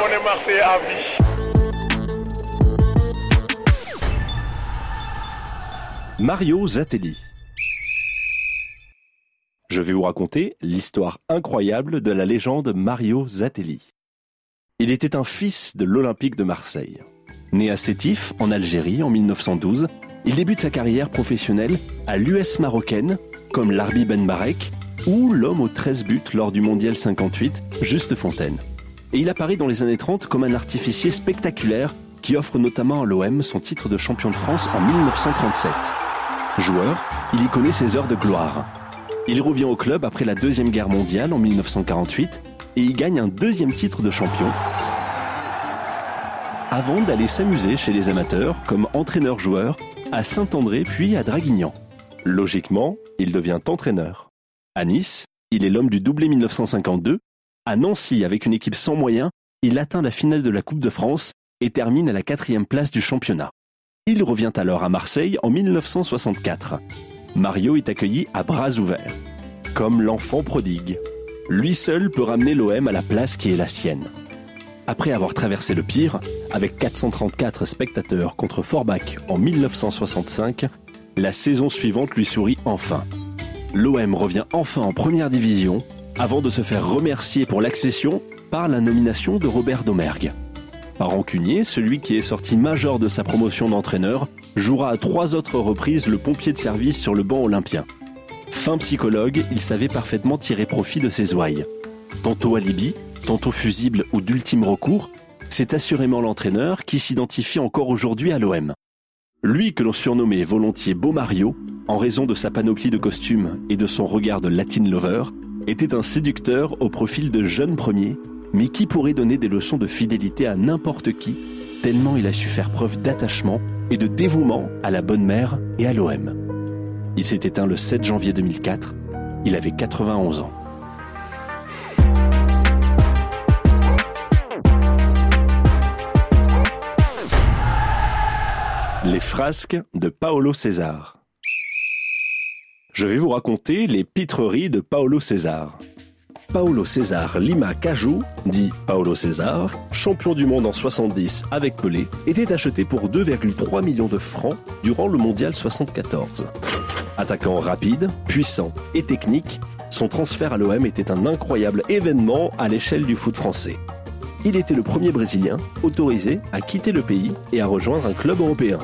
On est Marseillais à vie. Mario Zatelli. Je vais vous raconter l'histoire incroyable de la légende Mario Zatelli. Il était un fils de l'Olympique de Marseille. Né à Sétif, en Algérie, en 1912, il débute sa carrière professionnelle à l'US marocaine, comme Larbi Ben Barek, ou l'homme aux 13 buts lors du Mondial 58, Juste Fontaine. Et il apparaît dans les années 30 comme un artificier spectaculaire qui offre notamment à l'OM son titre de champion de France en 1937. Joueur, il y connaît ses heures de gloire. Il revient au club après la Deuxième Guerre mondiale en 1948 et y gagne un deuxième titre de champion avant d'aller s'amuser chez les amateurs comme entraîneur-joueur à Saint-André puis à Draguignan. Logiquement, il devient entraîneur. À Nice, il est l'homme du doublé 1952. À Nancy, avec une équipe sans moyens, il atteint la finale de la Coupe de France et termine à la quatrième place du championnat. Il revient alors à Marseille en 1964. Mario est accueilli à bras ouverts, comme l'enfant prodigue. Lui seul peut ramener l'OM à la place qui est la sienne. Après avoir traversé le pire, avec 434 spectateurs contre Forbach en 1965, la saison suivante lui sourit enfin. L'OM revient enfin en première division, avant de se faire remercier pour l'accession par la nomination de Robert Domergue. Par rancunier, celui qui est sorti major de sa promotion d'entraîneur jouera à trois autres reprises le pompier de service sur le banc olympien. Fin psychologue, il savait parfaitement tirer profit de ses ouailles. Tantôt alibi, tantôt fusible ou d'ultime recours, c'est assurément l'entraîneur qui s'identifie encore aujourd'hui à l'OM. Lui que l'on surnommait volontiers Beau Mario, en raison de sa panoplie de costumes et de son regard de Latin lover, était un séducteur au profil de jeune premier, mais qui pourrait donner des leçons de fidélité à n'importe qui, tellement il a su faire preuve d'attachement et de dévouement à la bonne mère et à l'OM. Il s'est éteint le 7 janvier 2004, il avait 91 ans. Les frasques de Paolo César. Je vais vous raconter les pitreries de Paolo César. Paolo César Lima Cajou, dit Paolo César, champion du monde en 70 avec Pelé, était acheté pour 2,3 millions de francs durant le mondial 74. Attaquant rapide, puissant et technique, son transfert à l'OM était un incroyable événement à l'échelle du foot français. Il était le premier Brésilien autorisé à quitter le pays et à rejoindre un club européen.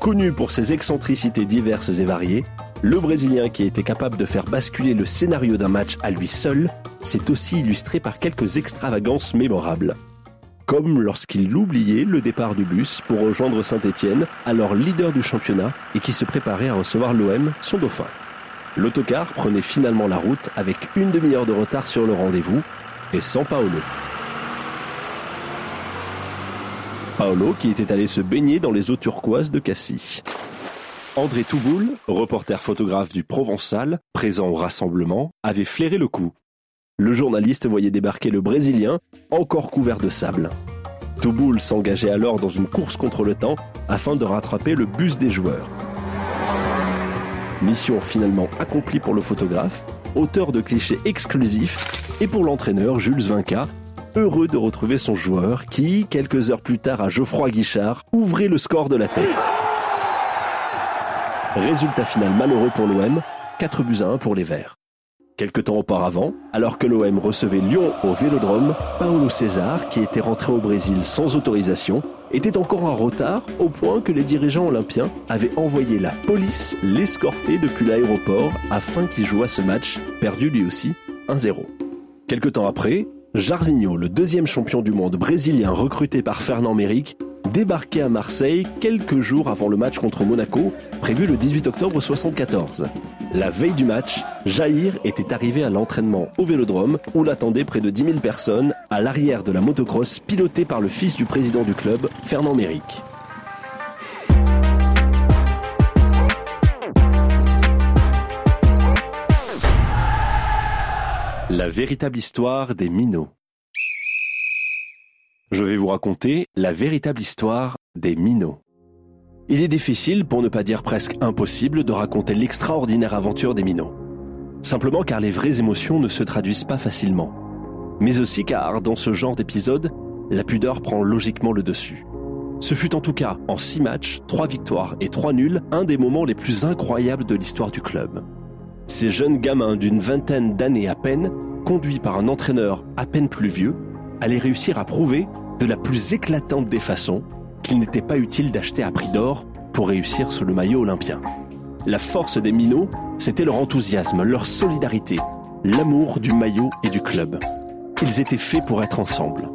Connu pour ses excentricités diverses et variées, le Brésilien qui était capable de faire basculer le scénario d'un match à lui seul s'est aussi illustré par quelques extravagances mémorables. Comme lorsqu'il oubliait le départ du bus pour rejoindre Saint-Étienne, alors leader du championnat et qui se préparait à recevoir l'OM, son dauphin. L'autocar prenait finalement la route avec une demi-heure de retard sur le rendez-vous et sans Paolo. Paolo qui était allé se baigner dans les eaux turquoises de Cassis. André Touboul, reporter photographe du Provençal, présent au rassemblement, avait flairé le coup. Le journaliste voyait débarquer le Brésilien, encore couvert de sable. Touboul s'engageait alors dans une course contre le temps afin de rattraper le bus des joueurs. Mission finalement accomplie pour le photographe, auteur de clichés exclusifs, et pour l'entraîneur Jules Vinca, heureux de retrouver son joueur qui, quelques heures plus tard à Geoffroy Guichard, ouvrait le score de la tête. Résultat final malheureux pour l'OM, 4 buts à 1 pour les Verts. Quelque temps auparavant, alors que l'OM recevait Lyon au Vélodrome, Paolo César, qui était rentré au Brésil sans autorisation, était encore en retard au point que les dirigeants olympiens avaient envoyé la police l'escorter depuis l'aéroport afin qu'il jouât ce match, perdu lui aussi 1-0. Quelque temps après, Jarzinho, le deuxième champion du monde brésilien recruté par Fernand Méric, débarquait à Marseille quelques jours avant le match contre Monaco, prévu le 18 octobre 1974. La veille du match, Jair était arrivé à l'entraînement au Vélodrome où l'attendaient près de 10 000 personnes à l'arrière de la motocross pilotée par le fils du président du club, Fernand Méric. La véritable histoire des minots. Je vais vous raconter la véritable histoire des minots. Il est difficile, pour ne pas dire presque impossible, de raconter l'extraordinaire aventure des minots. Simplement car les vraies émotions ne se traduisent pas facilement. Mais aussi car, dans ce genre d'épisode, la pudeur prend logiquement le dessus. Ce fut en tout cas, en six matchs, trois victoires et trois nuls, un des moments les plus incroyables de l'histoire du club. Ces jeunes gamins d'une vingtaine d'années à peine, conduits par un entraîneur à peine plus vieux, allaient réussir à prouver, de la plus éclatante des façons, qu'il n'était pas utile d'acheter à prix d'or pour réussir sous le maillot olympien. La force des minots, c'était leur enthousiasme, leur solidarité, l'amour du maillot et du club. Ils étaient faits pour être ensemble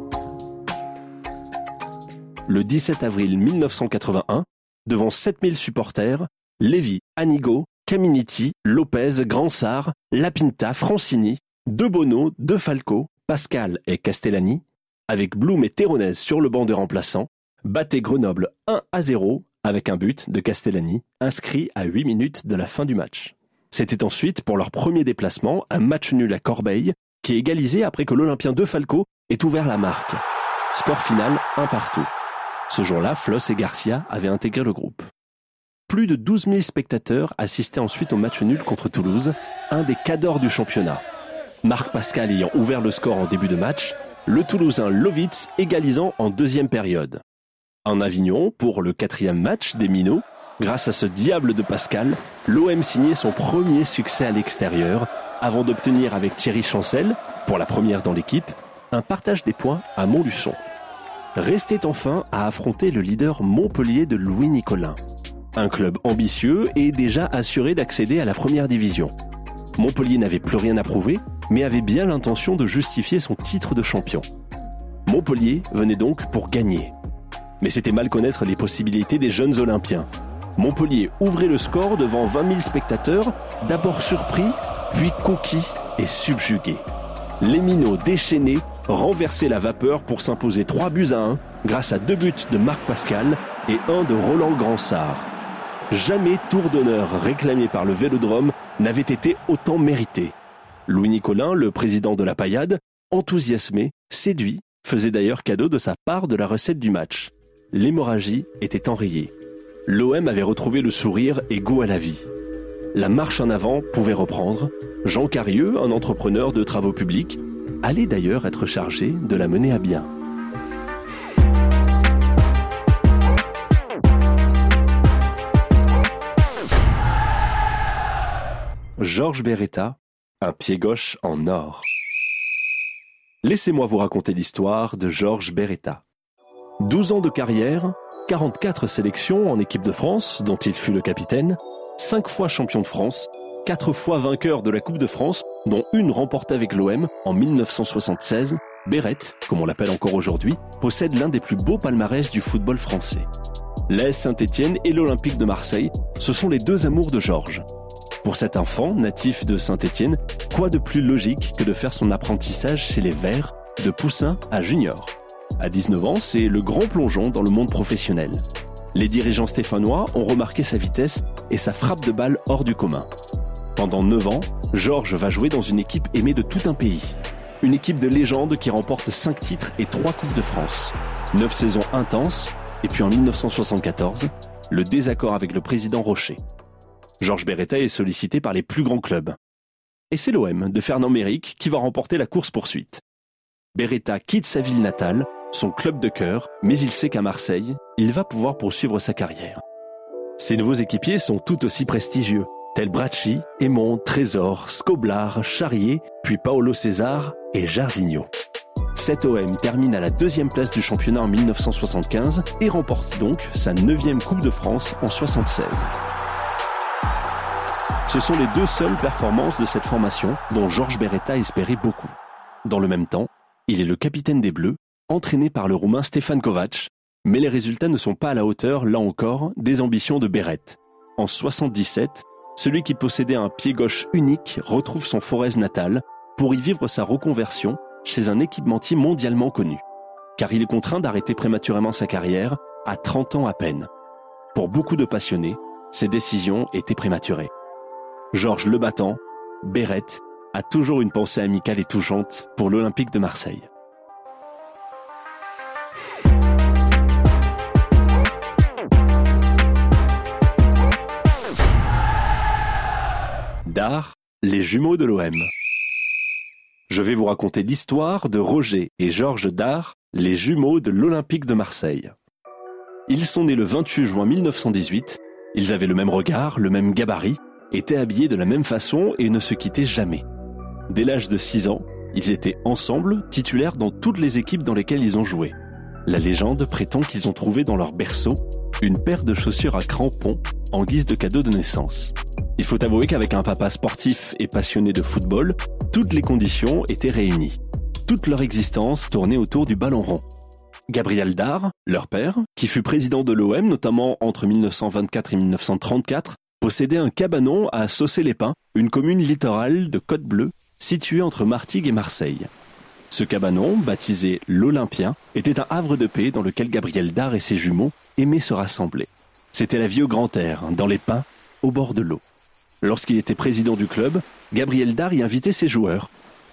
le 17 avril 1981, devant 7000 supporters, Lévy, Anigo, Caminiti, Lopez, Gransart, Lapinta, Francini, De Bono, De Falco, Pascal et Castellani, avec Blum et Terronez sur le banc de remplaçants, battaient Grenoble 1 à 0 avec un but de Castellani, inscrit à 8 minutes de la fin du match. C'était ensuite, pour leur premier déplacement, un match nul à Corbeil, qui est égalisé après que l'Olympien de Falco ait ouvert la marque. Score final, un partout. Ce jour-là, Floss et Garcia avaient intégré le groupe. Plus de 12 000 spectateurs assistaient ensuite au match nul contre Toulouse, un des cadors du championnat. Marc Pascal ayant ouvert le score en début de match, le Toulousain Lovitz égalisant en deuxième période. En Avignon, pour le quatrième match des Minots, grâce à ce diable de Pascal, l'OM signait son premier succès à l'extérieur, avant d'obtenir avec Thierry Chancel, pour la première dans l'équipe, un partage des points à Montluçon restait enfin à affronter le leader Montpellier de Louis Nicolin. Un club ambitieux et déjà assuré d'accéder à la première division. Montpellier n'avait plus rien à prouver, mais avait bien l'intention de justifier son titre de champion. Montpellier venait donc pour gagner. Mais c'était mal connaître les possibilités des jeunes Olympiens. Montpellier ouvrait le score devant 20 000 spectateurs, d'abord surpris, puis conquis et subjugués. Les minots déchaînés renverser la vapeur pour s'imposer 3 buts à 1 grâce à deux buts de Marc Pascal et un de Roland Gransart. Jamais tour d'honneur réclamé par le Vélodrome n'avait été autant mérité. Louis Nicolin, le président de la paillade, enthousiasmé, séduit, faisait d'ailleurs cadeau de sa part de la recette du match. L'hémorragie était enrayée. L'OM avait retrouvé le sourire et goût à la vie. La marche en avant pouvait reprendre. Jean Carieux, un entrepreneur de travaux publics, allait d'ailleurs être chargé de la mener à bien. Georges Beretta, un pied gauche en or. Laissez-moi vous raconter l'histoire de Georges Beretta. 12 ans de carrière, 44 sélections en équipe de France, dont il fut le capitaine, 5 fois champion de France, quatre fois vainqueur de la Coupe de France, dont une remportée avec l'OM en 1976, Bérette, comme on l'appelle encore aujourd'hui, possède l'un des plus beaux palmarès du football français. L'AS Saint-Étienne et l'Olympique de Marseille, ce sont les deux amours de Georges. Pour cet enfant, natif de Saint-Étienne, quoi de plus logique que de faire son apprentissage chez les Verts, de poussin à junior? À 19 ans, c'est le grand plongeon dans le monde professionnel. Les dirigeants stéphanois ont remarqué sa vitesse et sa frappe de balle hors du commun. Pendant 9 ans, Georges va jouer dans une équipe aimée de tout un pays. Une équipe de légende qui remporte 5 titres et 3 Coupes de France. 9 saisons intenses, et puis en 1974, le désaccord avec le président Rocher. Georges Beretta est sollicité par les plus grands clubs. Et c'est l'OM de Fernand Méric qui va remporter la course-poursuite. Beretta quitte sa ville natale, son club de cœur, mais il sait qu'à Marseille, il va pouvoir poursuivre sa carrière. Ses nouveaux équipiers sont tout aussi prestigieux tels Bracci, Aymon, Trésor, Scoblar, Charrier, puis Paolo César et Jarzinho. Cet OM termine à la deuxième place du championnat en 1975 et remporte donc sa neuvième Coupe de France en 76. Ce sont les deux seules performances de cette formation dont Georges Beretta espérait beaucoup. Dans le même temps, il est le capitaine des Bleus, entraîné par le Roumain Stefan Kovac, mais les résultats ne sont pas à la hauteur, là encore, des ambitions de Beretta. En 77, celui qui possédait un pied gauche unique retrouve son Forez natal pour y vivre sa reconversion chez un équipementier mondialement connu. Car il est contraint d'arrêter prématurément sa carrière à 30 ans à peine. Pour beaucoup de passionnés, ces décisions étaient prématurées. Georges Lebattant, Bérette, a toujours une pensée amicale et touchante pour l'Olympique de Marseille. Dard, les jumeaux de l'OM. Je vais vous raconter l'histoire de Roger et Georges Dard, les jumeaux de l'Olympique de Marseille. Ils sont nés le 28 juin 1918, ils avaient le même regard, le même gabarit, étaient habillés de la même façon et ne se quittaient jamais. Dès l'âge de 6 ans, ils étaient ensemble titulaires dans toutes les équipes dans lesquelles ils ont joué. La légende prétend qu'ils ont trouvé dans leur berceau une paire de chaussures à crampons en guise de cadeau de naissance. Il faut avouer qu'avec un papa sportif et passionné de football, toutes les conditions étaient réunies. Toute leur existence tournait autour du ballon rond. Gabriel Dar, leur père, qui fut président de l'OM notamment entre 1924 et 1934, possédait un cabanon à Saucé-les-Pins, une commune littorale de Côte-Bleue, située entre Martigues et Marseille. Ce cabanon, baptisé l'Olympien, était un havre de paix dans lequel Gabriel Dar et ses jumeaux aimaient se rassembler. C'était la vie au grand air, dans les pins, au bord de l'eau. Lorsqu'il était président du club, Gabriel Dar y invitait ses joueurs.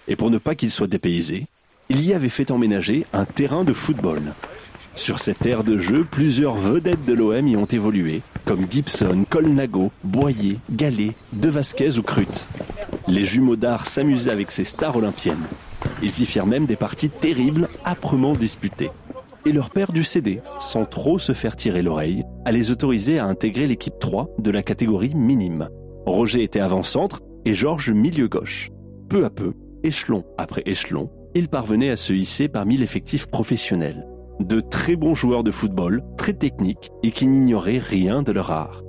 Et pour ne pas qu'ils soient dépaysés, il y avait fait emménager un terrain de football. Sur cette aire de jeu, plusieurs vedettes de l'OM y ont évolué, comme Gibson, Colnago, Boyer, Gallet, De Vasquez ou Crut. Les jumeaux d'art s'amusaient avec ces stars olympiennes. Ils y firent même des parties terribles, âprement disputées. Et leur père dut céder, sans trop se faire tirer l'oreille, à les autoriser à intégrer l'équipe 3 de la catégorie minime. Roger était avant-centre et Georges milieu gauche. Peu à peu, échelon après échelon, ils parvenaient à se hisser parmi l'effectif professionnel. De très bons joueurs de football, très techniques et qui n'ignoraient rien de leur art.